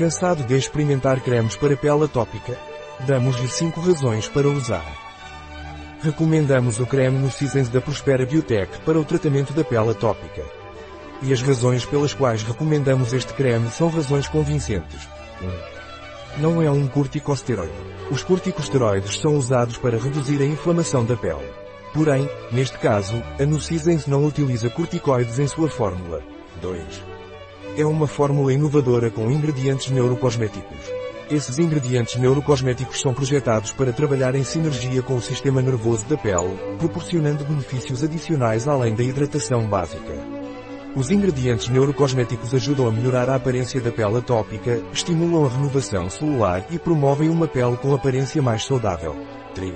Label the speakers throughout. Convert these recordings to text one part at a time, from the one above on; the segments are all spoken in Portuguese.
Speaker 1: Cansado de experimentar cremes para pele atópica? Damos-lhe 5 razões para usar. Recomendamos o creme no Seasons da Prospera Biotech para o tratamento da pele atópica. E as razões pelas quais recomendamos este creme são razões convincentes. 1. Não é um corticosteroide. Os corticosteroides são usados para reduzir a inflamação da pele. Porém, neste caso, a Nucisens não utiliza corticoides em sua fórmula. 2. É uma fórmula inovadora com ingredientes neurocosméticos. Esses ingredientes neurocosméticos são projetados para trabalhar em sinergia com o sistema nervoso da pele, proporcionando benefícios adicionais além da hidratação básica. Os ingredientes neurocosméticos ajudam a melhorar a aparência da pele atópica, estimulam a renovação celular e promovem uma pele com aparência mais saudável. 3.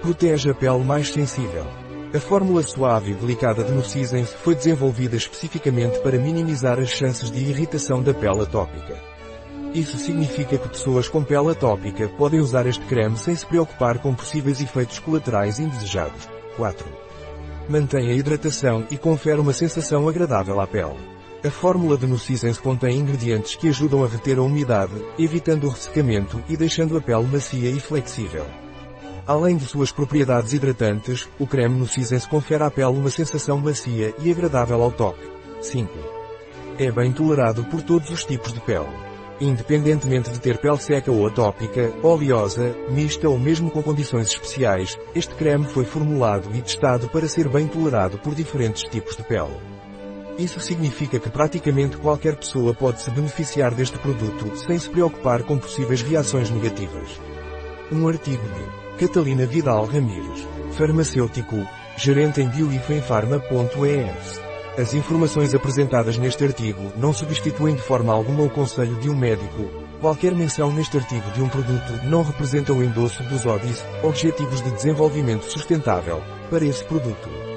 Speaker 1: Protege a pele mais sensível. A fórmula suave e delicada de Nucisens foi desenvolvida especificamente para minimizar as chances de irritação da pele atópica. Isso significa que pessoas com pele atópica podem usar este creme sem se preocupar com possíveis efeitos colaterais indesejados. 4. Mantém a hidratação e confere uma sensação agradável à pele. A fórmula de Nucisens contém ingredientes que ajudam a reter a umidade, evitando o ressecamento e deixando a pele macia e flexível. Além de suas propriedades hidratantes, o creme Nucisens confere à pele uma sensação macia e agradável ao toque. 5. É bem tolerado por todos os tipos de pele. Independentemente de ter pele seca ou atópica, oleosa, mista ou mesmo com condições especiais, este creme foi formulado e testado para ser bem tolerado por diferentes tipos de pele. Isso significa que praticamente qualquer pessoa pode se beneficiar deste produto sem se preocupar com possíveis reações negativas. Um artigo de Catalina Vidal Ramírez, farmacêutico, gerente em bioifenfarma.es. As informações apresentadas neste artigo não substituem de forma alguma o conselho de um médico. Qualquer menção neste artigo de um produto não representa o endosso dos ODIs, Objetivos de Desenvolvimento Sustentável, para esse produto.